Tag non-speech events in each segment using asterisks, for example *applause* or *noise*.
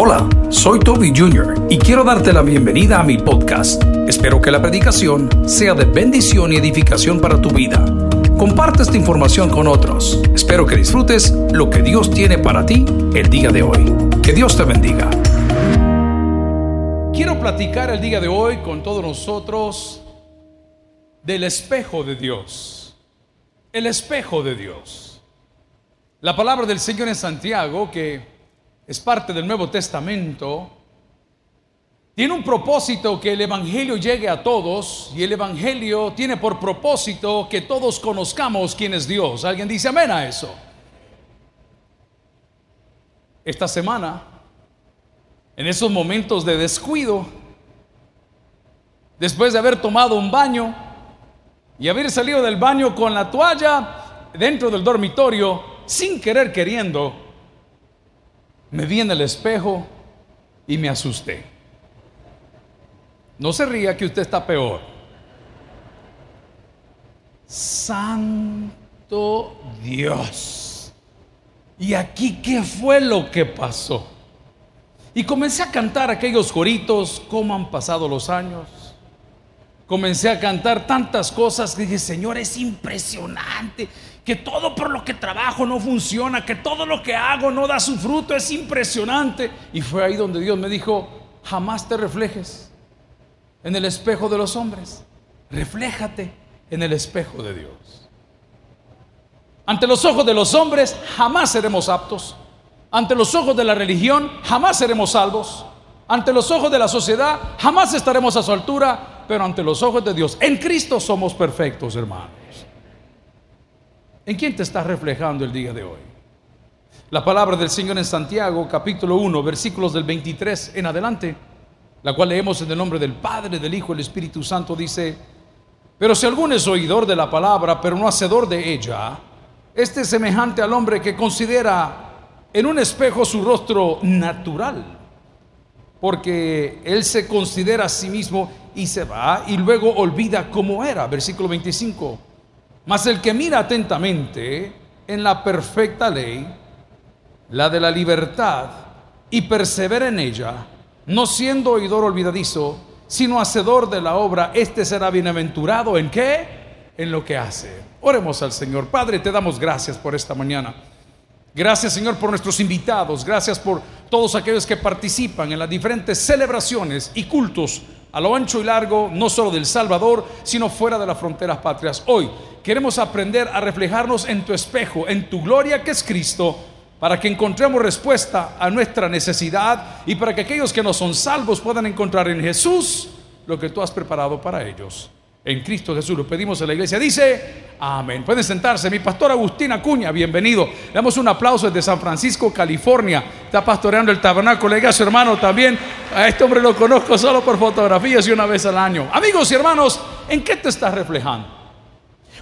Hola, soy Toby Jr. y quiero darte la bienvenida a mi podcast. Espero que la predicación sea de bendición y edificación para tu vida. Comparte esta información con otros. Espero que disfrutes lo que Dios tiene para ti el día de hoy. Que Dios te bendiga. Quiero platicar el día de hoy con todos nosotros del espejo de Dios. El espejo de Dios. La palabra del Señor en Santiago, que es parte del Nuevo Testamento, tiene un propósito que el Evangelio llegue a todos y el Evangelio tiene por propósito que todos conozcamos quién es Dios. ¿Alguien dice amén a eso? Esta semana, en esos momentos de descuido, después de haber tomado un baño y haber salido del baño con la toalla dentro del dormitorio, sin querer queriendo, me vi en el espejo y me asusté. No se ría que usted está peor. Santo Dios. ¿Y aquí qué fue lo que pasó? Y comencé a cantar aquellos coritos, cómo han pasado los años. Comencé a cantar tantas cosas que dije, Señor, es impresionante que todo por lo que trabajo no funciona, que todo lo que hago no da su fruto, es impresionante. Y fue ahí donde Dios me dijo, jamás te reflejes en el espejo de los hombres. Refléjate en el espejo de Dios. Ante los ojos de los hombres jamás seremos aptos. Ante los ojos de la religión jamás seremos salvos. Ante los ojos de la sociedad jamás estaremos a su altura. Pero ante los ojos de Dios, en Cristo somos perfectos, hermanos. ¿En quién te estás reflejando el día de hoy? La palabra del Señor en Santiago, capítulo 1, versículos del 23 en adelante la cual leemos en el nombre del Padre, del Hijo del Espíritu Santo, dice, pero si alguno es oidor de la palabra, pero no hacedor de ella, este es semejante al hombre que considera en un espejo su rostro natural, porque él se considera a sí mismo y se va y luego olvida cómo era, versículo 25. Mas el que mira atentamente en la perfecta ley, la de la libertad, y persevera en ella, no siendo oidor olvidadizo, sino hacedor de la obra, este será bienaventurado en qué? En lo que hace. Oremos al Señor. Padre, te damos gracias por esta mañana. Gracias Señor por nuestros invitados, gracias por todos aquellos que participan en las diferentes celebraciones y cultos a lo ancho y largo, no solo del Salvador, sino fuera de las fronteras patrias. Hoy queremos aprender a reflejarnos en tu espejo, en tu gloria que es Cristo para que encontremos respuesta a nuestra necesidad y para que aquellos que no son salvos puedan encontrar en Jesús lo que tú has preparado para ellos. En Cristo Jesús lo pedimos a la iglesia. Dice, amén. Pueden sentarse. Mi pastor Agustín Acuña, bienvenido. Le damos un aplauso desde San Francisco, California. Está pastoreando el tabernáculo. Le su hermano también. A este hombre lo conozco solo por fotografías y una vez al año. Amigos y hermanos, ¿en qué te estás reflejando?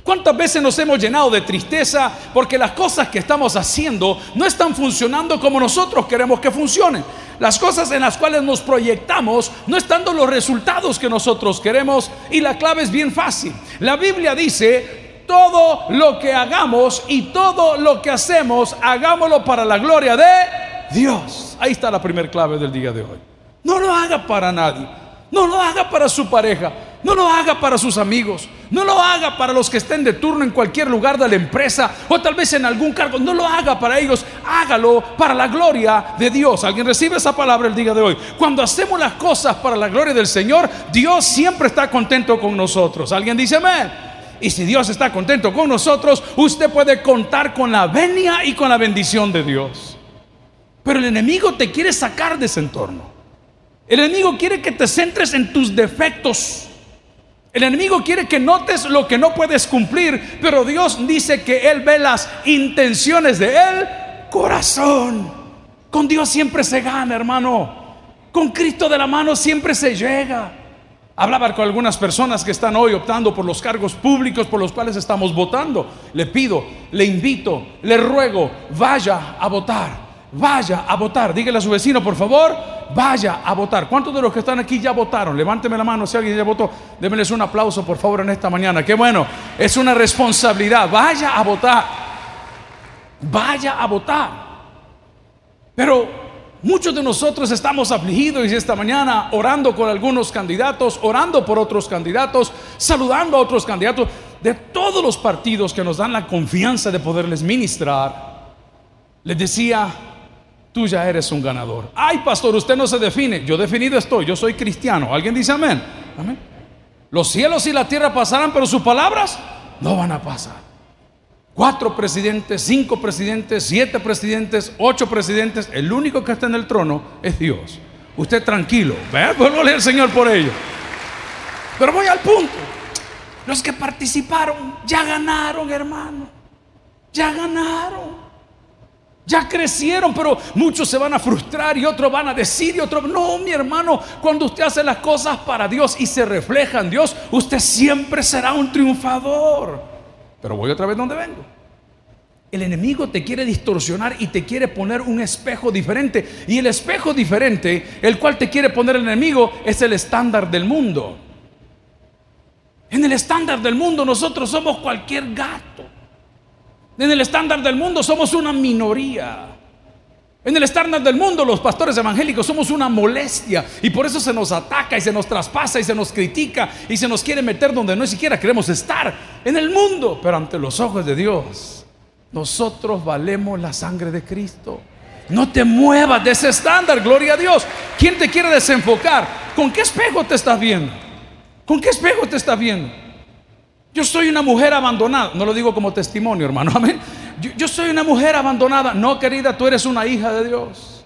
¿Cuántas veces nos hemos llenado de tristeza porque las cosas que estamos haciendo no están funcionando como nosotros queremos que funcionen? Las cosas en las cuales nos proyectamos no están dando los resultados que nosotros queremos y la clave es bien fácil. La Biblia dice, todo lo que hagamos y todo lo que hacemos, hagámoslo para la gloria de Dios. Ahí está la primera clave del día de hoy. No lo haga para nadie. No lo haga para su pareja. No lo haga para sus amigos. No lo haga para los que estén de turno en cualquier lugar de la empresa o tal vez en algún cargo. No lo haga para ellos. Hágalo para la gloria de Dios. ¿Alguien recibe esa palabra el día de hoy? Cuando hacemos las cosas para la gloria del Señor, Dios siempre está contento con nosotros. ¿Alguien dice amén? Y si Dios está contento con nosotros, usted puede contar con la venia y con la bendición de Dios. Pero el enemigo te quiere sacar de ese entorno. El enemigo quiere que te centres en tus defectos. El enemigo quiere que notes lo que no puedes cumplir, pero Dios dice que Él ve las intenciones de Él corazón. Con Dios siempre se gana, hermano. Con Cristo de la mano siempre se llega. Hablaba con algunas personas que están hoy optando por los cargos públicos por los cuales estamos votando. Le pido, le invito, le ruego, vaya a votar. Vaya a votar. Dígale a su vecino, por favor, vaya a votar. ¿Cuántos de los que están aquí ya votaron? Levánteme la mano si alguien ya votó. Démenles un aplauso, por favor, en esta mañana. Qué bueno, es una responsabilidad. Vaya a votar. Vaya a votar. Pero Muchos de nosotros estamos afligidos y esta mañana orando con algunos candidatos, orando por otros candidatos, saludando a otros candidatos de todos los partidos que nos dan la confianza de poderles ministrar. Les decía, tú ya eres un ganador. Ay, pastor, usted no se define. Yo definido estoy, yo soy cristiano. ¿Alguien dice amén? Amén. Los cielos y la tierra pasarán, pero sus palabras no van a pasar. Cuatro presidentes, cinco presidentes, siete presidentes, ocho presidentes. El único que está en el trono es Dios. Usted tranquilo. Vuelvo a Señor por ello. Pero voy al punto. Los que participaron ya ganaron, hermano. Ya ganaron. Ya crecieron, pero muchos se van a frustrar y otros van a decir y otros, no, mi hermano, cuando usted hace las cosas para Dios y se refleja en Dios, usted siempre será un triunfador. Pero voy otra vez donde vengo. El enemigo te quiere distorsionar y te quiere poner un espejo diferente. Y el espejo diferente, el cual te quiere poner el enemigo, es el estándar del mundo. En el estándar del mundo nosotros somos cualquier gato. En el estándar del mundo somos una minoría. En el estándar del mundo los pastores evangélicos somos una molestia y por eso se nos ataca y se nos traspasa y se nos critica y se nos quiere meter donde no siquiera queremos estar en el mundo. Pero ante los ojos de Dios, nosotros valemos la sangre de Cristo. No te muevas de ese estándar, gloria a Dios. ¿Quién te quiere desenfocar? ¿Con qué espejo te estás viendo? ¿Con qué espejo te estás viendo? Yo soy una mujer abandonada. No lo digo como testimonio, hermano. *laughs* Amén. Yo, soy una mujer abandonada. No, querida, tú eres una hija de Dios.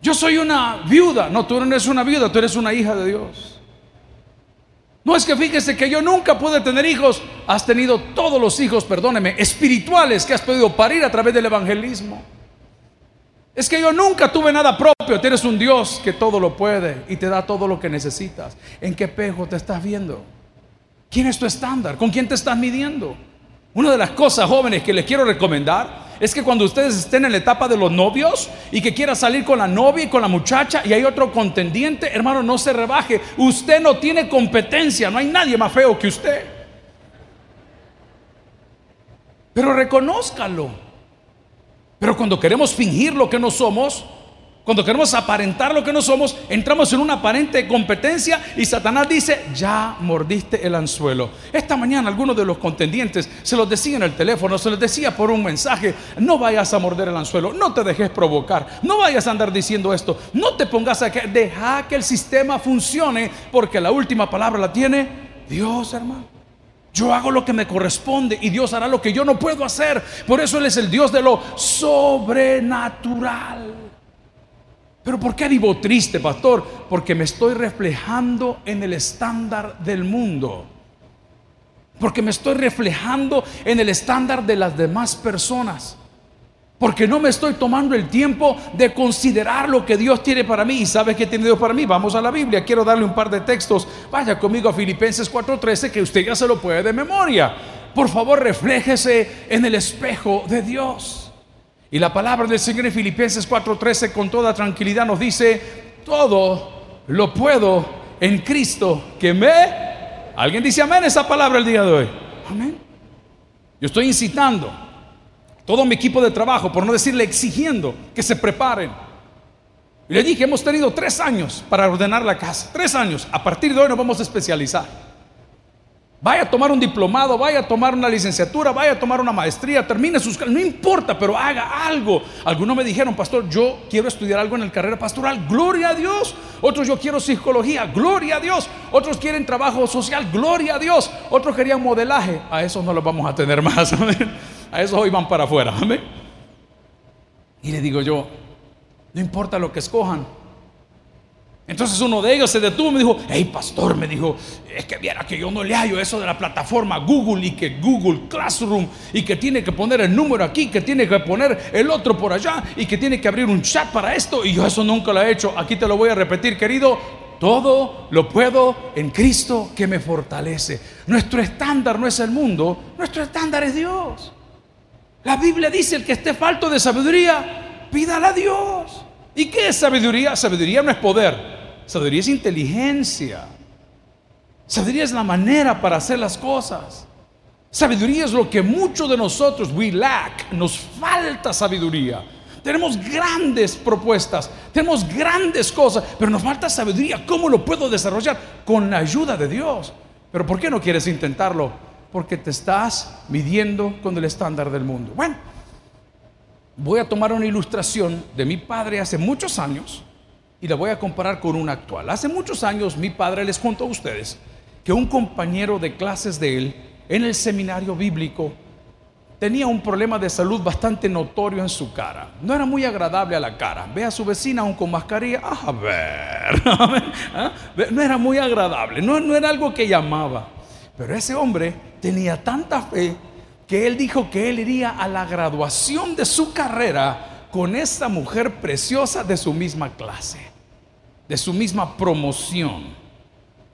Yo soy una viuda. No, tú no eres una viuda, tú eres una hija de Dios. No es que fíjese que yo nunca pude tener hijos. Has tenido todos los hijos, perdóneme, espirituales que has podido parir a través del evangelismo. Es que yo nunca tuve nada propio. Tienes un Dios que todo lo puede y te da todo lo que necesitas. ¿En qué espejo te estás viendo? ¿Quién es tu estándar? ¿Con quién te estás midiendo? Una de las cosas jóvenes que les quiero recomendar es que cuando ustedes estén en la etapa de los novios y que quiera salir con la novia y con la muchacha y hay otro contendiente, hermano, no se rebaje. Usted no tiene competencia, no hay nadie más feo que usted. Pero reconózcalo. Pero cuando queremos fingir lo que no somos, cuando queremos aparentar lo que no somos, entramos en una aparente competencia y Satanás dice, ya mordiste el anzuelo. Esta mañana algunos de los contendientes se los decía en el teléfono, se los decía por un mensaje, no vayas a morder el anzuelo, no te dejes provocar, no vayas a andar diciendo esto, no te pongas a que, deja que el sistema funcione, porque la última palabra la tiene Dios, hermano. Yo hago lo que me corresponde y Dios hará lo que yo no puedo hacer. Por eso Él es el Dios de lo sobrenatural. Pero ¿por qué vivo triste, pastor? Porque me estoy reflejando en el estándar del mundo. Porque me estoy reflejando en el estándar de las demás personas. Porque no me estoy tomando el tiempo de considerar lo que Dios tiene para mí. ¿Y sabes qué tiene Dios para mí? Vamos a la Biblia. Quiero darle un par de textos. Vaya conmigo a Filipenses 4:13 que usted ya se lo puede de memoria. Por favor, refléjese en el espejo de Dios. Y la palabra del Señor en Filipenses 4:13 con toda tranquilidad nos dice, todo lo puedo en Cristo que me... ¿Alguien dice amén esa palabra el día de hoy? Amén. Yo estoy incitando todo mi equipo de trabajo, por no decirle exigiendo que se preparen. Le dije, hemos tenido tres años para ordenar la casa. Tres años. A partir de hoy nos vamos a especializar. Vaya a tomar un diplomado, vaya a tomar una licenciatura, vaya a tomar una maestría, termine sus... No importa, pero haga algo. Algunos me dijeron, pastor, yo quiero estudiar algo en el carrera pastoral, gloria a Dios. Otros yo quiero psicología, gloria a Dios. Otros quieren trabajo social, gloria a Dios. Otros querían modelaje, a esos no los vamos a tener más. *laughs* A esos hoy van para afuera. Y le digo yo, no importa lo que escojan, entonces uno de ellos se detuvo y me dijo, hey pastor, me dijo, es que viera que yo no le hallo eso de la plataforma Google y que Google Classroom y que tiene que poner el número aquí, que tiene que poner el otro por allá y que tiene que abrir un chat para esto y yo eso nunca lo he hecho. Aquí te lo voy a repetir, querido, todo lo puedo en Cristo que me fortalece. Nuestro estándar no es el mundo, nuestro estándar es Dios. La Biblia dice, el que esté falto de sabiduría, pídala a Dios. ¿Y qué es sabiduría? Sabiduría no es poder, sabiduría es inteligencia. Sabiduría es la manera para hacer las cosas. Sabiduría es lo que muchos de nosotros, we lack, nos falta sabiduría. tenemos grandes propuestas, tenemos grandes cosas, pero nos falta sabiduría. ¿Cómo lo puedo desarrollar? Con la ayuda de Dios. Pero ¿por qué no quieres intentarlo? Porque te estás midiendo con el estándar del mundo. Bueno, voy a tomar una ilustración de mi padre hace muchos años y la voy a comparar con una actual. Hace muchos años mi padre les contó a ustedes que un compañero de clases de él en el seminario bíblico tenía un problema de salud bastante notorio en su cara. No era muy agradable a la cara. Ve a su vecina aún con mascarilla. A ver. *laughs* ¿Ah? No era muy agradable. No era algo que llamaba. Pero ese hombre tenía tanta fe que él dijo que él iría a la graduación de su carrera con esa mujer preciosa de su misma clase, de su misma promoción.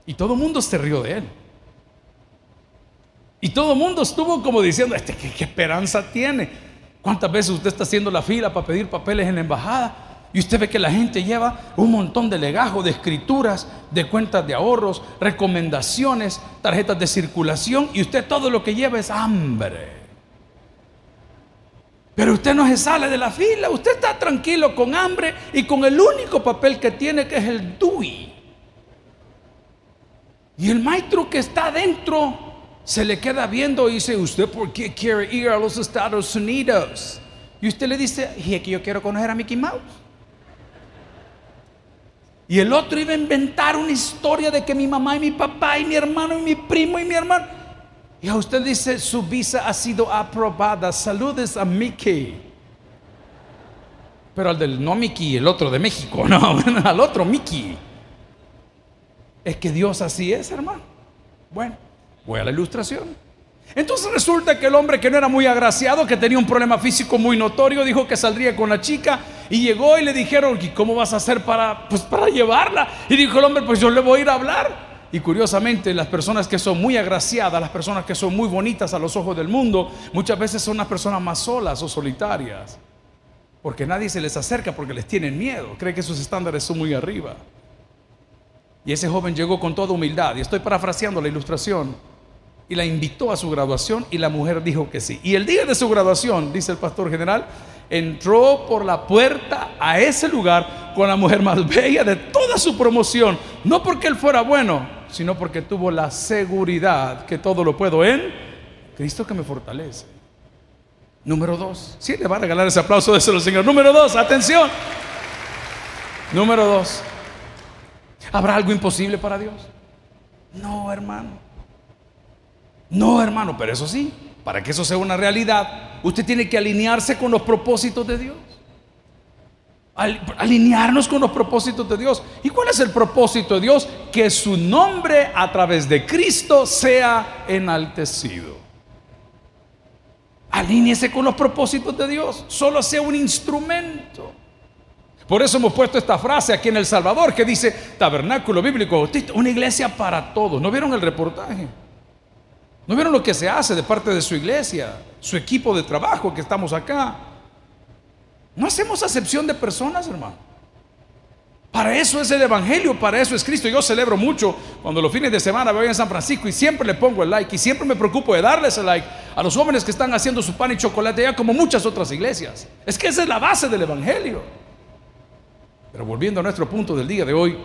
Y todo el mundo se rió de él. Y todo el mundo estuvo como diciendo, este, ¿qué, esperanza tiene? ¿Cuántas veces usted está haciendo la fila para pedir papeles en la embajada? Y usted ve que la gente lleva un montón de legajos, de escrituras, de cuentas de ahorros, recomendaciones, tarjetas de circulación, y usted todo lo que lleva es hambre. Pero usted no se sale de la fila, usted está tranquilo con hambre y con el único papel que tiene que es el DUI. Y el maestro que está adentro se le queda viendo y dice, ¿usted por qué quiere ir a los Estados Unidos? Y usted le dice, es que yo quiero conocer a Mickey Mouse. Y el otro iba a inventar una historia de que mi mamá y mi papá y mi hermano y mi primo y mi hermano. Y a usted dice, su visa ha sido aprobada. Saludes a Mickey. Pero al del no Mickey, el otro de México, no, *laughs* al otro Mickey. Es que Dios así es, hermano. Bueno. Voy a la ilustración. Entonces resulta que el hombre que no era muy agraciado, que tenía un problema físico muy notorio, dijo que saldría con la chica y llegó y le dijeron, ¿y cómo vas a hacer para, pues, para llevarla? Y dijo el hombre, pues yo le voy a ir a hablar. Y curiosamente, las personas que son muy agraciadas, las personas que son muy bonitas a los ojos del mundo, muchas veces son las personas más solas o solitarias. Porque nadie se les acerca porque les tienen miedo, cree que sus estándares son muy arriba. Y ese joven llegó con toda humildad, y estoy parafraseando la ilustración y la invitó a su graduación y la mujer dijo que sí. Y el día de su graduación, dice el pastor general, entró por la puerta a ese lugar con la mujer más bella de toda su promoción, no porque él fuera bueno, sino porque tuvo la seguridad que todo lo puedo en Cristo que me fortalece. Número dos, si le va a regalar ese aplauso, de al Señor. Número dos, atención. Número dos, ¿habrá algo imposible para Dios? No, hermano. No, hermano, pero eso sí, para que eso sea una realidad, usted tiene que alinearse con los propósitos de Dios. alinearnos con los propósitos de Dios. ¿Y cuál es el propósito de Dios? Que su nombre a través de Cristo sea enaltecido. Alíñese con los propósitos de Dios. Solo sea un instrumento. Por eso hemos puesto esta frase aquí en El Salvador que dice tabernáculo bíblico una iglesia para todos. ¿No vieron el reportaje? ¿No vieron lo que se hace de parte de su iglesia, su equipo de trabajo que estamos acá? No hacemos acepción de personas, hermano. Para eso es el Evangelio, para eso es Cristo. Yo celebro mucho cuando los fines de semana voy en San Francisco y siempre le pongo el like y siempre me preocupo de darles el like a los jóvenes que están haciendo su pan y chocolate ya como muchas otras iglesias. Es que esa es la base del Evangelio. Pero volviendo a nuestro punto del día de hoy,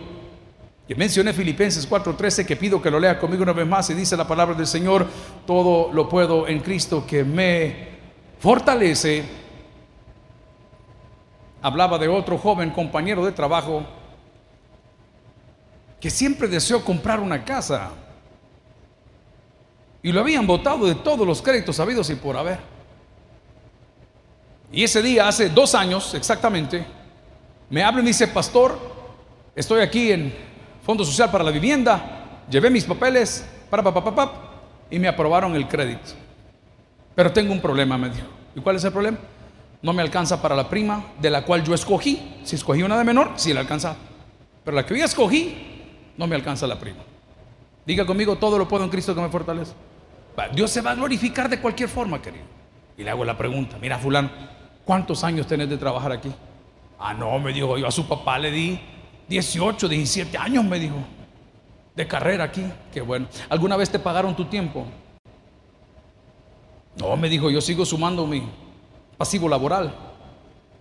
y mencioné Filipenses 4:13 que pido que lo lea conmigo una vez más y dice la palabra del Señor, todo lo puedo en Cristo que me fortalece. Hablaba de otro joven compañero de trabajo que siempre deseó comprar una casa y lo habían votado de todos los créditos habidos y por haber. Y ese día, hace dos años exactamente, me habla y me dice, pastor, estoy aquí en Fondo Social para la Vivienda, llevé mis papeles, para, para, y me aprobaron el crédito. Pero tengo un problema, me dijo. ¿Y cuál es el problema? No me alcanza para la prima de la cual yo escogí. Si escogí una de menor, sí la alcanza. Pero la que yo escogí, no me alcanza la prima. Diga conmigo, todo lo puedo en Cristo que me fortalece. Dios se va a glorificar de cualquier forma, querido. Y le hago la pregunta, mira fulano, ¿cuántos años tenés de trabajar aquí? Ah, no, me dijo, yo a su papá le di 18, 17 años me dijo, de carrera aquí. Qué bueno. ¿Alguna vez te pagaron tu tiempo? No, me dijo, yo sigo sumando mi pasivo laboral.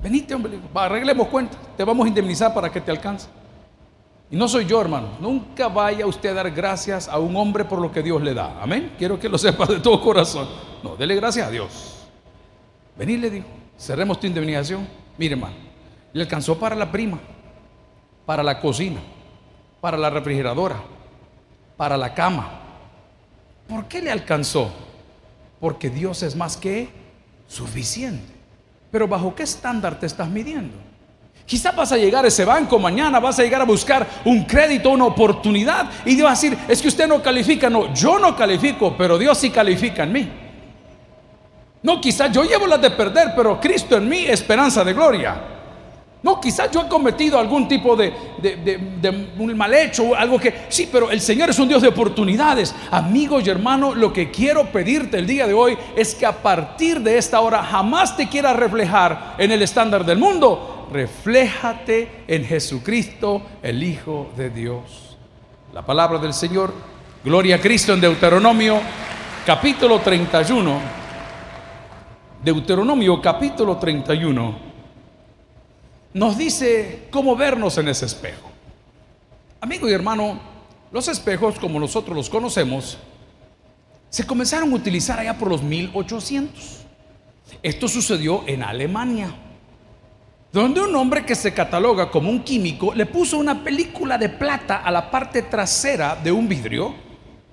Venite, hombre, arreglemos cuenta, te vamos a indemnizar para que te alcance. Y no soy yo, hermano. Nunca vaya usted a dar gracias a un hombre por lo que Dios le da. Amén. Quiero que lo sepa de todo corazón. No, dele gracias a Dios. Vení, le digo, cerremos tu indemnización. Mire, hermano, le alcanzó para la prima, para la cocina, para la refrigeradora, para la cama. ¿Por qué le alcanzó? Porque Dios es más que suficiente. Pero ¿bajo qué estándar te estás midiendo? Quizás vas a llegar a ese banco mañana, vas a llegar a buscar un crédito, una oportunidad y Dios va a decir, es que usted no califica. No, yo no califico, pero Dios sí califica en mí. No, quizás yo llevo las de perder, pero Cristo en mí, esperanza de gloria. No, quizás yo he cometido algún tipo de, mal hecho, algo que... Sí, pero el Señor es un Dios de oportunidades. Amigos y hermanos, lo que quiero pedirte el día de hoy es que a partir de esta hora jamás te quieras reflejar en el estándar del mundo. Refléjate en Jesucristo, el Hijo de Dios. La palabra del Señor, gloria a Cristo en Deuteronomio capítulo 31. Deuteronomio capítulo 31 nos dice cómo vernos en ese espejo. Amigo y hermano, los espejos, como nosotros los conocemos, se comenzaron a utilizar allá por los 1800. Esto sucedió en Alemania, donde un hombre que se cataloga como un químico le puso una película de plata a la parte trasera de un vidrio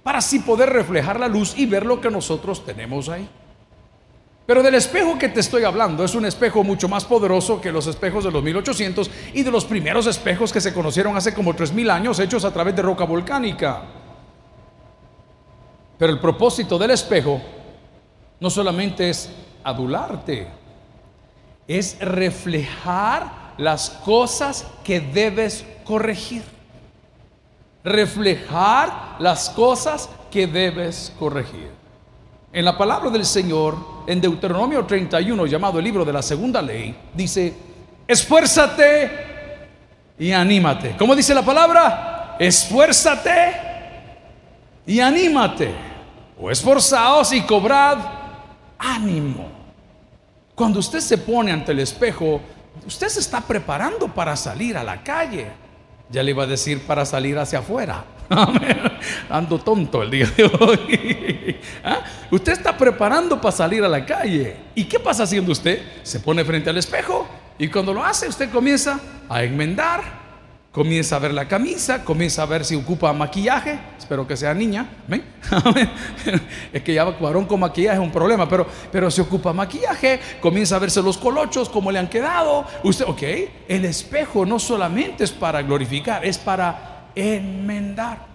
para así poder reflejar la luz y ver lo que nosotros tenemos ahí. Pero del espejo que te estoy hablando es un espejo mucho más poderoso que los espejos de los 1800 y de los primeros espejos que se conocieron hace como 3000 años hechos a través de roca volcánica. Pero el propósito del espejo no solamente es adularte, es reflejar las cosas que debes corregir. Reflejar las cosas que debes corregir. En la palabra del Señor, en Deuteronomio 31, llamado el libro de la segunda ley, dice, esfuérzate y anímate. ¿Cómo dice la palabra? Esfuérzate y anímate. O esforzaos y cobrad ánimo. Cuando usted se pone ante el espejo, usted se está preparando para salir a la calle. Ya le iba a decir para salir hacia afuera. *laughs* Ando tonto el día de hoy. *laughs* ¿Ah? Usted está preparando para salir a la calle. ¿Y qué pasa haciendo usted? Se pone frente al espejo y cuando lo hace usted comienza a enmendar, comienza a ver la camisa, comienza a ver si ocupa maquillaje. Espero que sea niña. *laughs* *laughs* Es que ya varón con maquillaje es un problema, pero, pero se ocupa maquillaje, comienza a verse los colochos, cómo le han quedado. Usted, ok, el espejo no solamente es para glorificar, es para enmendar.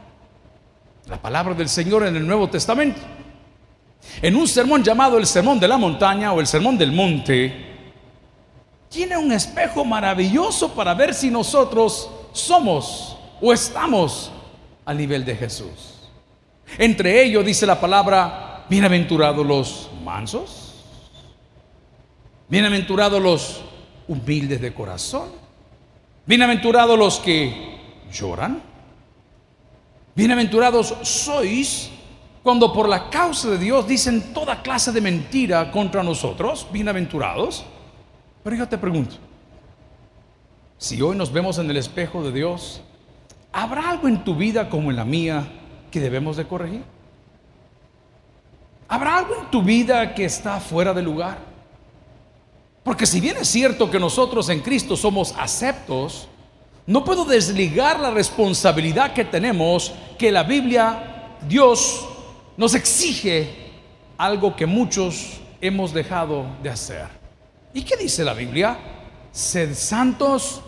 La palabra del Señor en el Nuevo Testamento. En un sermón llamado el Sermón de la Montaña o el Sermón del Monte, tiene un espejo maravilloso para ver si nosotros somos o estamos al nivel de Jesús. Entre ellos dice la palabra, bienaventurados los mansos, bienaventurados los humildes de corazón, bienaventurados los que lloran. Bienaventurados sois cuando por la causa de Dios dicen toda clase de mentira contra nosotros. Bienaventurados. Pero yo te pregunto, si hoy nos vemos en el espejo de Dios, ¿habrá algo en tu vida como en la mía que debemos de corregir? ¿Habrá algo en tu vida que está fuera de lugar? Porque si bien es cierto que nosotros en Cristo somos aceptos, no puedo desligar la responsabilidad que tenemos que la Biblia, Dios, nos exige algo que muchos hemos dejado de hacer. ¿Y qué dice la Biblia? Sed santos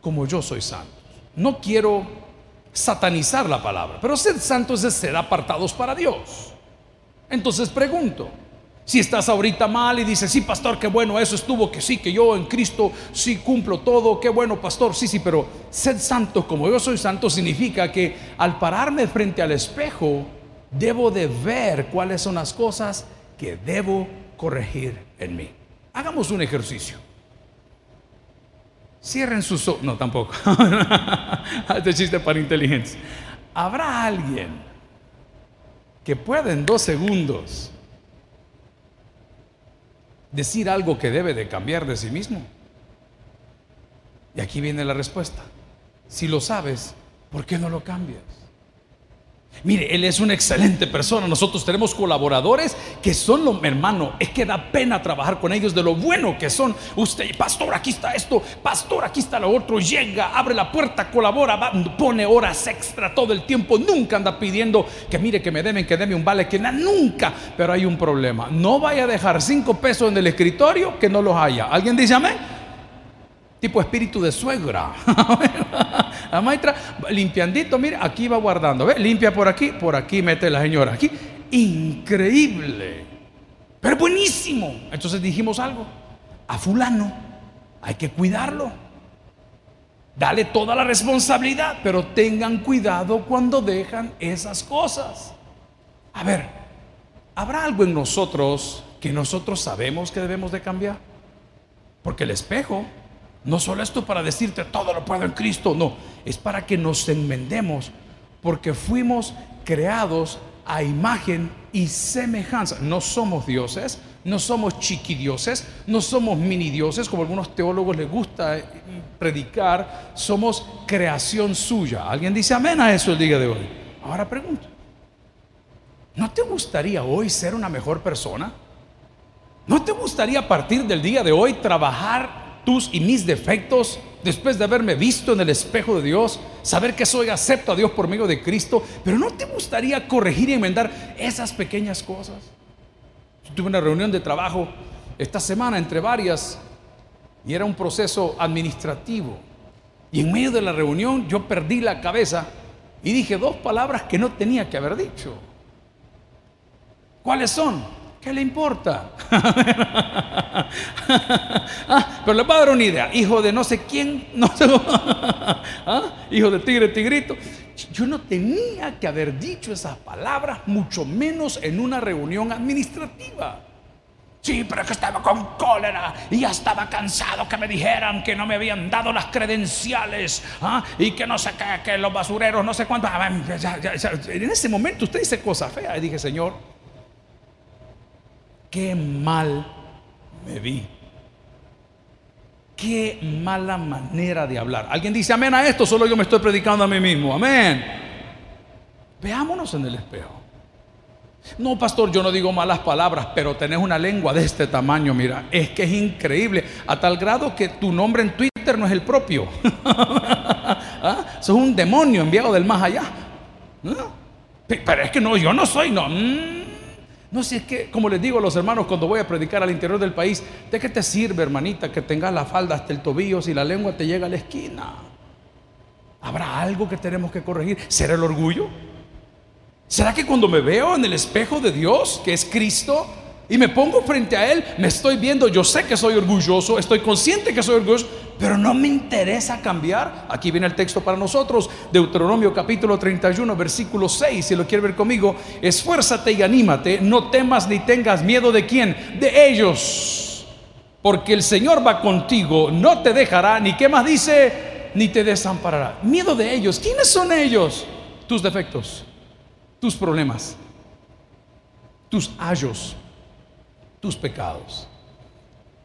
como yo soy santo. No quiero satanizar la palabra, pero sed santos es ser apartados para Dios. Entonces pregunto, si estás ahorita mal y dices, sí, pastor, qué bueno, eso estuvo, que sí, que yo en Cristo sí cumplo todo, qué bueno, pastor, sí, sí, pero sed santo como yo soy santo significa que al pararme frente al espejo, debo de ver cuáles son las cosas que debo corregir en mí. Hagamos un ejercicio. Cierren sus ojos. No, tampoco. *laughs* este chiste para inteligentes. ¿Habrá alguien que pueda en dos segundos decir algo que debe de cambiar de sí mismo? Y aquí viene la respuesta. Si lo sabes, ¿por qué no lo cambias? Mire, él es una excelente persona. Nosotros tenemos colaboradores que son lo hermano. Es que da pena trabajar con ellos de lo bueno que son. Usted, pastor, aquí está esto, pastor, aquí está lo otro. Llega, abre la puerta, colabora, pone horas extra todo el tiempo. Nunca anda pidiendo que mire que me deben, que deme un vale, que nada, nunca. Pero hay un problema. No vaya a dejar cinco pesos en el escritorio que no los haya. ¿Alguien dice amén? tipo espíritu de suegra. *laughs* la maestra, limpiandito, mire, aquí va guardando. ¿Ve? Limpia por aquí, por aquí mete la señora. Aquí, increíble. Pero buenísimo. Entonces dijimos algo. A fulano hay que cuidarlo. Dale toda la responsabilidad, pero tengan cuidado cuando dejan esas cosas. A ver, ¿habrá algo en nosotros que nosotros sabemos que debemos de cambiar? Porque el espejo no solo esto para decirte todo lo puedo en Cristo, no, es para que nos enmendemos, porque fuimos creados a imagen y semejanza. No somos dioses, no somos chiquidioses, no somos mini dioses, como algunos teólogos les gusta eh, predicar, somos creación suya. ¿Alguien dice amén a eso el día de hoy? Ahora pregunto, ¿no te gustaría hoy ser una mejor persona? ¿No te gustaría a partir del día de hoy trabajar tus y mis defectos, después de haberme visto en el espejo de Dios, saber que soy acepto a Dios por medio de Cristo, pero ¿no te gustaría corregir y enmendar esas pequeñas cosas? tuve una reunión de trabajo esta semana entre varias y era un proceso administrativo. Y en medio de la reunión yo perdí la cabeza y dije dos palabras que no tenía que haber dicho. ¿Cuáles son? ¿Qué le importa? *laughs* ah, pero le voy a dar una idea. Hijo de no sé quién, no sé, *laughs* ¿Ah? hijo de tigre, tigrito. Yo no tenía que haber dicho esas palabras, mucho menos en una reunión administrativa. Sí, pero es que estaba con cólera y ya estaba cansado que me dijeran que no me habían dado las credenciales ¿ah? y que no sé qué, que los basureros, no sé cuánto. En ese momento usted dice cosas feas. Y dije, Señor, qué mal me vi. Qué mala manera de hablar. ¿Alguien dice amén a esto? Solo yo me estoy predicando a mí mismo. Amén. Veámonos en el espejo. No, pastor, yo no digo malas palabras, pero tenés una lengua de este tamaño, mira, es que es increíble, a tal grado que tu nombre en Twitter no es el propio. *laughs* ¿Ah? Sos un demonio enviado del más allá. ¿Ah? Pero es que no, yo no soy, no. Mm. No, si es que, como les digo a los hermanos cuando voy a predicar al interior del país, ¿de qué te sirve, hermanita, que tengas la falda hasta el tobillo si la lengua te llega a la esquina? ¿Habrá algo que tenemos que corregir? ¿Será el orgullo? ¿Será que cuando me veo en el espejo de Dios, que es Cristo, y me pongo frente a Él, me estoy viendo, yo sé que soy orgulloso, estoy consciente que soy orgulloso, pero no me interesa cambiar. Aquí viene el texto para nosotros, Deuteronomio capítulo 31, versículo 6, si lo quiere ver conmigo, esfuérzate y anímate, no temas ni tengas miedo de quién, de ellos, porque el Señor va contigo, no te dejará, ni qué más dice, ni te desamparará. Miedo de ellos, ¿quiénes son ellos? Tus defectos, tus problemas, tus ayos tus pecados.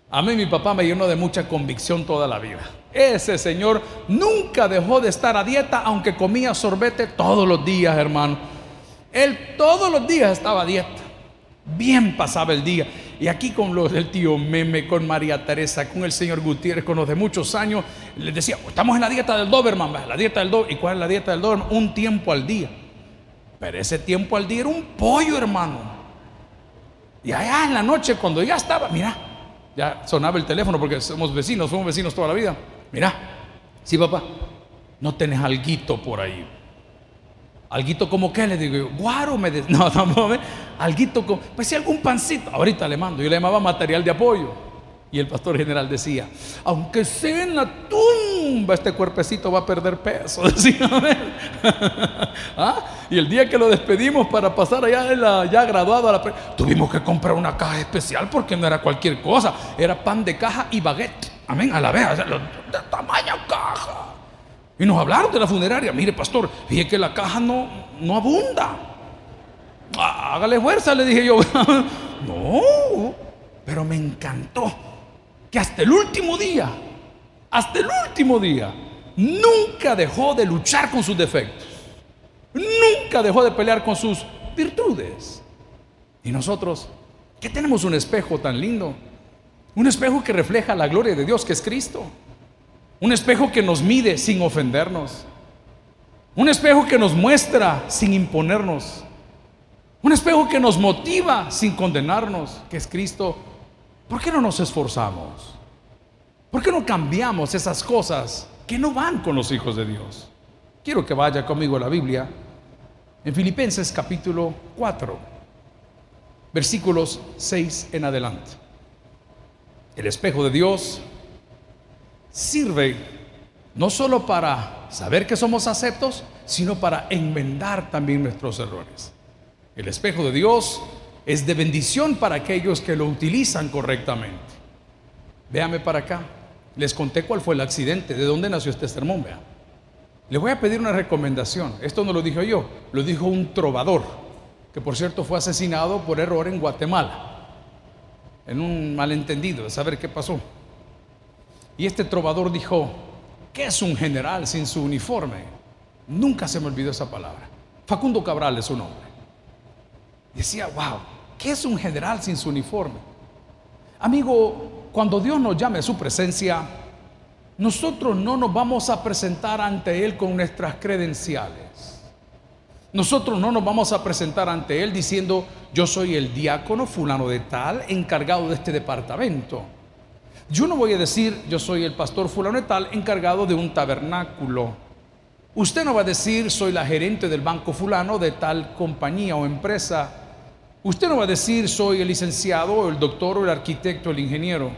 A mí mi papá me llenó de mucha convicción toda la vida. Ese señor nunca dejó de estar a dieta, aunque comía sorbete todos los días, hermano. Él todos los días estaba a dieta. Bien pasaba el día. Y aquí con los del tío Meme, con María Teresa, con el señor Gutiérrez, con los de muchos años, les decía, estamos en la dieta del Doberman, la dieta del Doberman. ¿Y cuál es la dieta del Doberman? Un tiempo al día. Pero ese tiempo al día era un pollo, hermano. Y allá en la noche, cuando ya estaba, mira, ya sonaba el teléfono porque somos vecinos, somos vecinos toda la vida. Mira, sí, papá, no tenés alguito por ahí. Alguito como qué, le digo yo, guaro, me *laughs* no, no, alguito como, pues si algún pancito, ahorita le mando, yo le llamaba material de apoyo. Y el pastor general decía, aunque sea en la tumba, este cuerpecito va a perder peso. *laughs* Decía, *laughs* ¿Ah? Y el día que lo despedimos para pasar allá ya graduado a la tuvimos que comprar una caja especial porque no era cualquier cosa, era pan de caja y baguette. Amén, a la vez, de tamaño caja. Y nos hablaron de la funeraria. Mire, pastor, fíjate que la caja no, no abunda. Hágale fuerza, le dije yo. *laughs* no, pero me encantó que hasta el último día hasta el último día, nunca dejó de luchar con sus defectos. Nunca dejó de pelear con sus virtudes. Y nosotros, que tenemos un espejo tan lindo, un espejo que refleja la gloria de Dios que es Cristo, un espejo que nos mide sin ofendernos, un espejo que nos muestra sin imponernos, un espejo que nos motiva sin condenarnos, que es Cristo. ¿Por qué no nos esforzamos? ¿Por qué no cambiamos esas cosas que no van con los hijos de Dios? Quiero que vaya conmigo a la Biblia en Filipenses capítulo 4, versículos 6 en adelante. El espejo de Dios sirve no solo para saber que somos aceptos, sino para enmendar también nuestros errores. El espejo de Dios es de bendición para aquellos que lo utilizan correctamente. Véame para acá. Les conté cuál fue el accidente, de dónde nació este sermón, vea. Le voy a pedir una recomendación. Esto no lo dijo yo, lo dijo un trovador, que por cierto fue asesinado por error en Guatemala, en un malentendido de saber qué pasó. Y este trovador dijo, ¿qué es un general sin su uniforme? Nunca se me olvidó esa palabra. Facundo Cabral es su nombre. Decía, wow, ¿qué es un general sin su uniforme? Amigo, cuando Dios nos llame a su presencia, nosotros no nos vamos a presentar ante Él con nuestras credenciales. Nosotros no nos vamos a presentar ante Él diciendo, yo soy el diácono fulano de tal, encargado de este departamento. Yo no voy a decir, yo soy el pastor fulano de tal, encargado de un tabernáculo. Usted no va a decir, soy la gerente del banco fulano de tal compañía o empresa. Usted no va a decir, soy el licenciado, el doctor, el arquitecto, el ingeniero.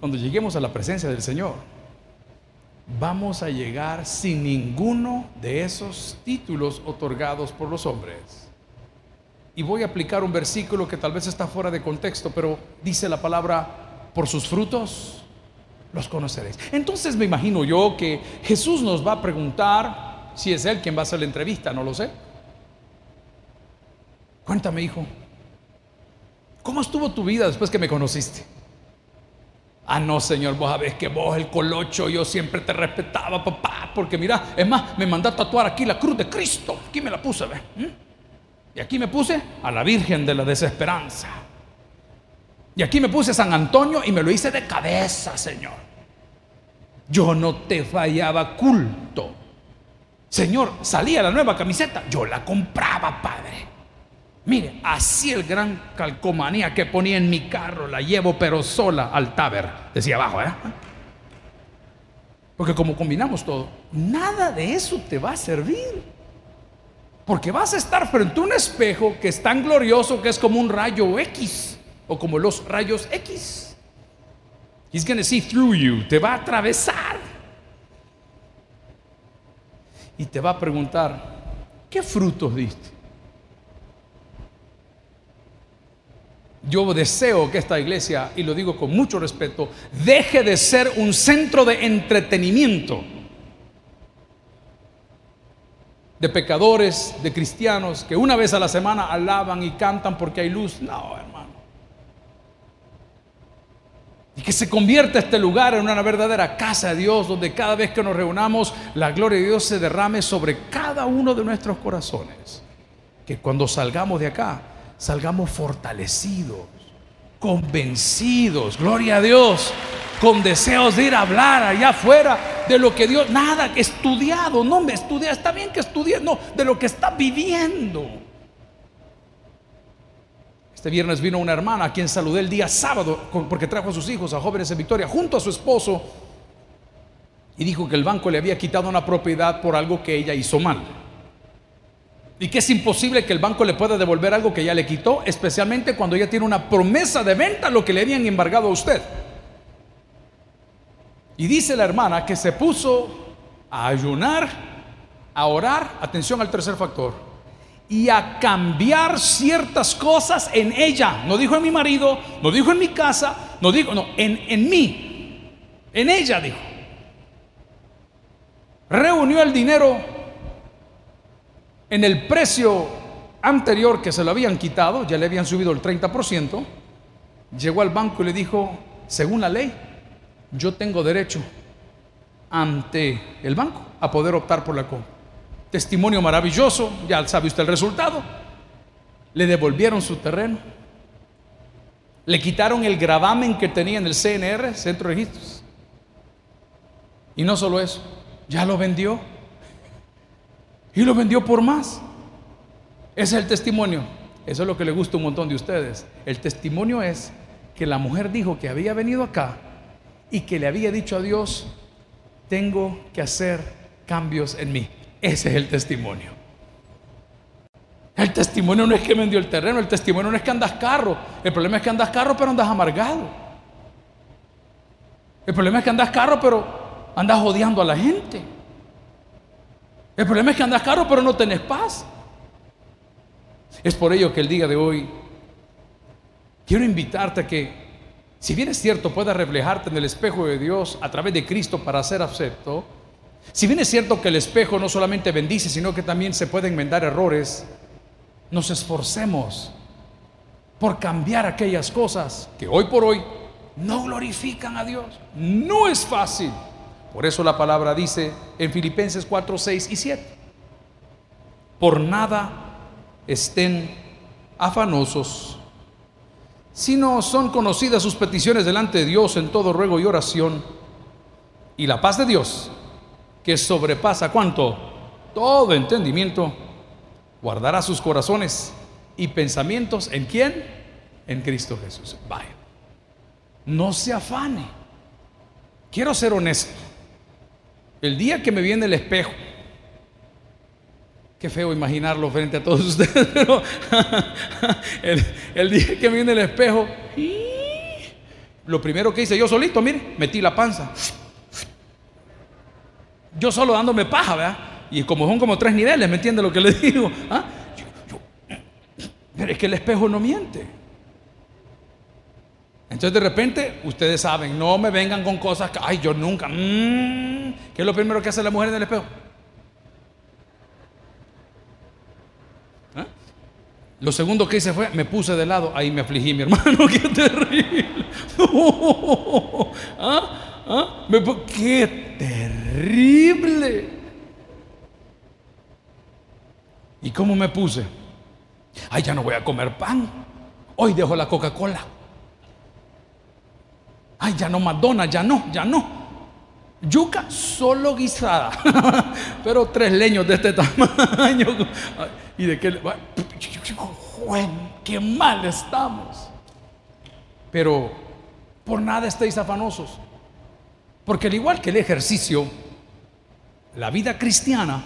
Cuando lleguemos a la presencia del Señor, vamos a llegar sin ninguno de esos títulos otorgados por los hombres. Y voy a aplicar un versículo que tal vez está fuera de contexto, pero dice la palabra, por sus frutos los conoceréis. Entonces me imagino yo que Jesús nos va a preguntar si es Él quien va a hacer la entrevista, no lo sé. Cuéntame, hijo, ¿cómo estuvo tu vida después que me conociste? Ah, no, Señor, vos sabés que vos, el colocho, yo siempre te respetaba, papá, porque mira, es más, me mandó a tatuar aquí la cruz de Cristo. Aquí me la puse, ¿ves? Y aquí me puse a la Virgen de la Desesperanza. Y aquí me puse San Antonio y me lo hice de cabeza, Señor. Yo no te fallaba culto. Señor, salía la nueva camiseta, yo la compraba, Padre. Mire, así el gran calcomanía que ponía en mi carro, la llevo pero sola al taber, decía abajo, ¿eh? Porque como combinamos todo, nada de eso te va a servir. Porque vas a estar frente a un espejo que es tan glorioso que es como un rayo X o como los rayos X. He's going to see through you, te va a atravesar. Y te va a preguntar, ¿qué frutos diste? Yo deseo que esta iglesia, y lo digo con mucho respeto, deje de ser un centro de entretenimiento de pecadores, de cristianos, que una vez a la semana alaban y cantan porque hay luz. No, hermano. Y que se convierta este lugar en una verdadera casa de Dios, donde cada vez que nos reunamos, la gloria de Dios se derrame sobre cada uno de nuestros corazones. Que cuando salgamos de acá, salgamos fortalecidos, convencidos, gloria a Dios, con deseos de ir a hablar allá afuera de lo que Dios, nada, estudiado, no me estudia, está bien que estudie, no, de lo que está viviendo. Este viernes vino una hermana a quien saludé el día sábado porque trajo a sus hijos a jóvenes en Victoria junto a su esposo y dijo que el banco le había quitado una propiedad por algo que ella hizo mal y que es imposible que el banco le pueda devolver algo que ya le quitó, especialmente cuando ella tiene una promesa de venta lo que le habían embargado a usted. Y dice la hermana que se puso a ayunar, a orar, atención al tercer factor, y a cambiar ciertas cosas en ella. No dijo en mi marido, no dijo en mi casa, no dijo, no, en, en mí, en ella dijo. Reunió el dinero en el precio anterior que se lo habían quitado, ya le habían subido el 30%, llegó al banco y le dijo, según la ley, yo tengo derecho ante el banco a poder optar por la compra. Testimonio maravilloso, ya sabe usted el resultado. Le devolvieron su terreno. Le quitaron el gravamen que tenía en el CNR, Centro de Registros. Y no solo eso, ya lo vendió. Y lo vendió por más. Ese es el testimonio. Eso es lo que le gusta un montón de ustedes. El testimonio es que la mujer dijo que había venido acá y que le había dicho a Dios, tengo que hacer cambios en mí. Ese es el testimonio. El testimonio no es que vendió el terreno, el testimonio no es que andas carro. El problema es que andas carro pero andas amargado. El problema es que andas carro pero andas odiando a la gente. El problema es que andas carro pero no tenés paz. Es por ello que el día de hoy quiero invitarte a que, si bien es cierto, puedas reflejarte en el espejo de Dios a través de Cristo para ser acepto, si bien es cierto que el espejo no solamente bendice, sino que también se pueden enmendar errores, nos esforcemos por cambiar aquellas cosas que hoy por hoy no glorifican a Dios. No es fácil. Por eso la palabra dice en Filipenses 4, 6 y 7. Por nada estén afanosos, si no son conocidas sus peticiones delante de Dios en todo ruego y oración, y la paz de Dios, que sobrepasa cuánto todo entendimiento, guardará sus corazones y pensamientos en quién? En Cristo Jesús. Vaya, no se afane. Quiero ser honesto. El día que me viene el espejo Qué feo imaginarlo frente a todos *laughs* ustedes, *laughs* el, día que me viene el espejo, lo primero que hice yo solito, mire, metí la panza. Yo solo dándome paja, ¿verdad? Y como son como tres niveles, ¿me entiende lo que le *laughs* digo? ¿Ah? pero es que el espejo no miente. Entonces de repente, ustedes saben, no me vengan con cosas que, ay, yo nunca. Mm, ¿Qué es lo primero que hace la mujer en el espejo? Lo segundo que hice fue, me puse de lado, ahí me afligí, mi hermano, *laughs* qué terrible. ¿Ah? ¿Ah? qué terrible. ¿Y cómo me puse? Ay, ya no voy a comer pan. Hoy dejo la Coca-Cola. Ay, ya no Madonna, ya no, ya no. Yuca solo guisada, *laughs* pero tres leños de este tamaño. ¿Y de qué? qué mal estamos. Pero por nada estéis afanosos. Porque al igual que el ejercicio, la vida cristiana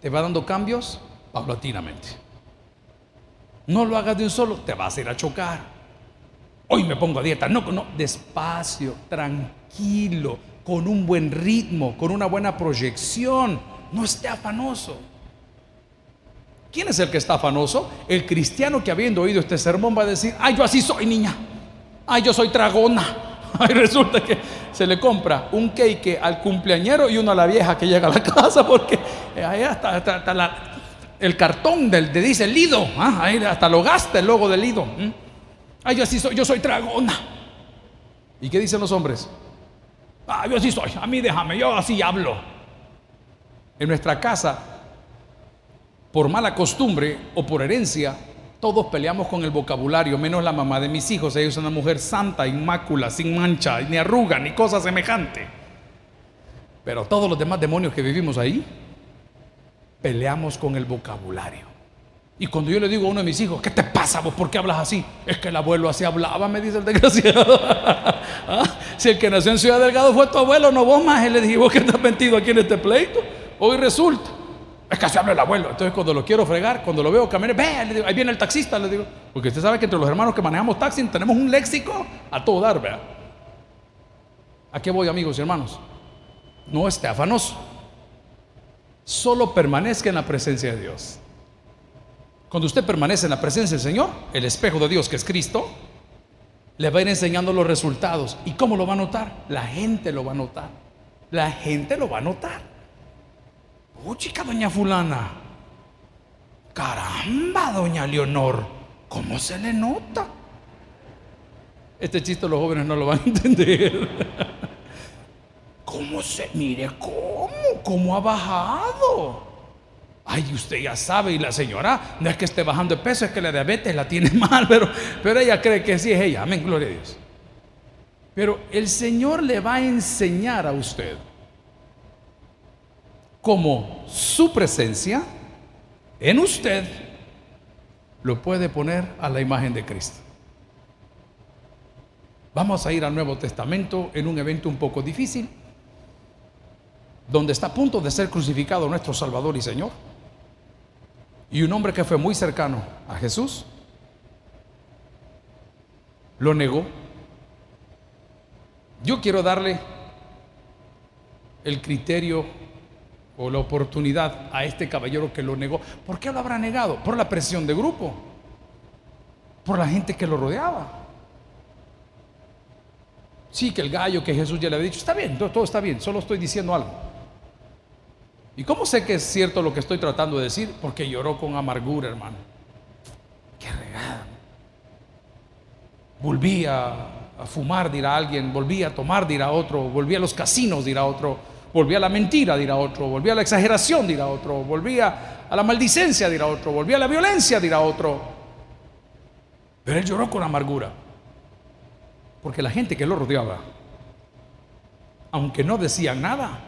te va dando cambios paulatinamente. No lo hagas de un solo, te vas a ir a chocar. Hoy me pongo a dieta. No, no, despacio, tranquilo, con un buen ritmo, con una buena proyección. No esté afanoso. ¿Quién es el que está afanoso? El cristiano que habiendo oído este sermón va a decir, ay, yo así soy niña, ay, yo soy tragona. *laughs* Ay, resulta que se le compra un cake al cumpleañero y uno a la vieja que llega a la *laughs* casa porque ahí hasta, el cartón del, de dice Lido, ¿ah? ahí hasta lo gasta el logo del Lido. Ay, yo así soy, yo soy tragona. ¿Y qué dicen los hombres? Ah, yo así soy, a mí déjame, yo así hablo. En nuestra casa por mala costumbre o por herencia, todos peleamos con el vocabulario, menos la mamá de mis hijos. Ella es una mujer santa, inmácula, sin mancha, ni arruga, ni cosa semejante. Pero todos los demás demonios que vivimos ahí, peleamos con el vocabulario. Y cuando yo le digo a uno de mis hijos, ¿qué te pasa vos? ¿Por qué hablas así? Es que el abuelo así hablaba, me dice el desgraciado. *laughs* ¿Ah? Si el que nació en Ciudad Delgado fue tu abuelo, no vos más. Y le dije, ¿vos qué estás metido aquí en este pleito? Hoy resulta es que así habla el abuelo. Entonces, cuando lo quiero fregar, cuando lo veo caminar, ve, le digo, ahí viene el taxista, le digo. Porque usted sabe que entre los hermanos que manejamos taxi tenemos un léxico a todo dar, vea. ¿A qué voy, amigos y hermanos? No esté afanoso. Solo permanezca en la presencia de Dios. Cuando usted permanece en la presencia del Señor, el espejo de Dios, que es Cristo, le va a ir enseñando los resultados. ¿Y cómo lo va a notar? La gente lo va a notar. La gente lo va a notar. Oh, chica, doña fulana. Caramba, doña Leonor. ¿Cómo se le nota? Este chiste los jóvenes no lo van a *laughs* entender. ¿Cómo se mire? ¿Cómo? ¿Cómo ha bajado? Ay, usted ya sabe, y la señora no es que esté bajando de peso, es que la diabetes la tiene *laughs* mal, pero, pero ella cree que sí es ella. Amén, gloria a Dios. Pero el Señor le va a enseñar a usted cómo su presencia en usted lo puede poner a la imagen de Cristo. Vamos a ir al Nuevo Testamento en un evento un poco difícil, donde está a punto de ser crucificado nuestro Salvador y Señor. Y un hombre que fue muy cercano a Jesús lo negó. Yo quiero darle el criterio o la oportunidad a este caballero que lo negó. ¿Por qué lo habrá negado? Por la presión de grupo, por la gente que lo rodeaba. Sí, que el gallo, que Jesús ya le había dicho, está bien, todo, está bien, solo estoy diciendo algo. ¿Y cómo sé que es cierto lo que estoy tratando de decir? Porque lloró con amargura, hermano. Qué regada. Volví a, fumar, dirá alguien, volví a tomar, dirá otro, volví a los casinos, dirá otro, volví a la mentira, dirá otro, volví a la exageración, dirá otro, volví a, a la maldicencia, dirá otro, volví a la violencia, dirá otro. Pero él lloró con amargura. Porque la gente que lo rodeaba, aunque no decían nada,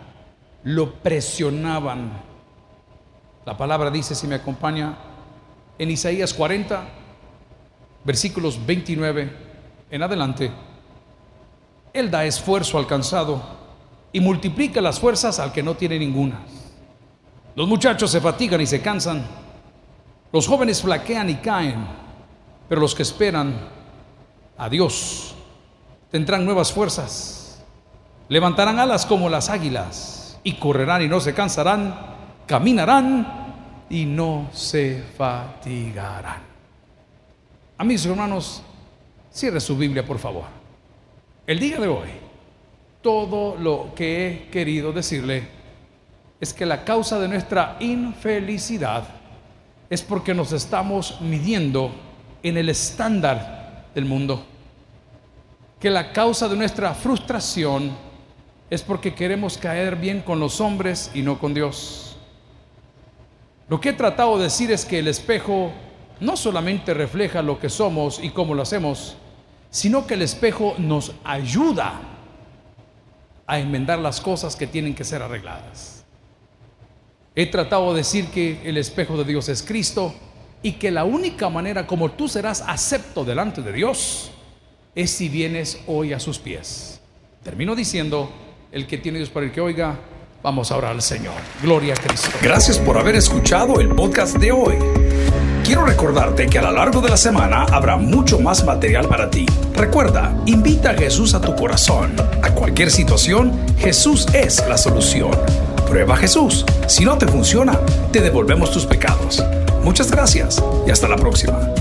lo presionaban. La palabra dice, si me acompaña, en Isaías 40, versículos 29 en adelante, Él da esfuerzo al cansado y multiplica las fuerzas al que no tiene ninguna. Los muchachos se fatigan y se cansan, los jóvenes flaquean y caen, pero los que esperan a Dios tendrán nuevas fuerzas, levantarán alas como las águilas y correrán y no se cansarán, caminarán y no se fatigarán. A mis hermanos, cierre su Biblia por favor. El día de hoy, todo lo que he querido decirle es que la causa de nuestra infelicidad es porque nos estamos midiendo en el estándar del mundo que la causa de nuestra frustración es porque queremos caer bien con los hombres y no con Dios. Lo que he tratado de decir es que el espejo no solamente refleja lo que somos y cómo lo hacemos, sino que el espejo nos ayuda a enmendar las cosas que tienen que ser arregladas. He tratado de decir que el espejo de Dios es Cristo y que la única manera como tú serás acepto delante de Dios es si vienes hoy a sus pies. Termino diciendo, el que tiene Dios para el que oiga, vamos a orar al Señor. Gloria a Cristo. Gracias por haber escuchado el podcast de hoy. Quiero recordarte que a lo largo de la semana habrá mucho más material para ti. Recuerda, invita a Jesús a tu corazón. A cualquier situación, Jesús es la solución. Prueba Jesús. Si no te funciona, te devolvemos tus pecados. Muchas gracias y hasta la próxima.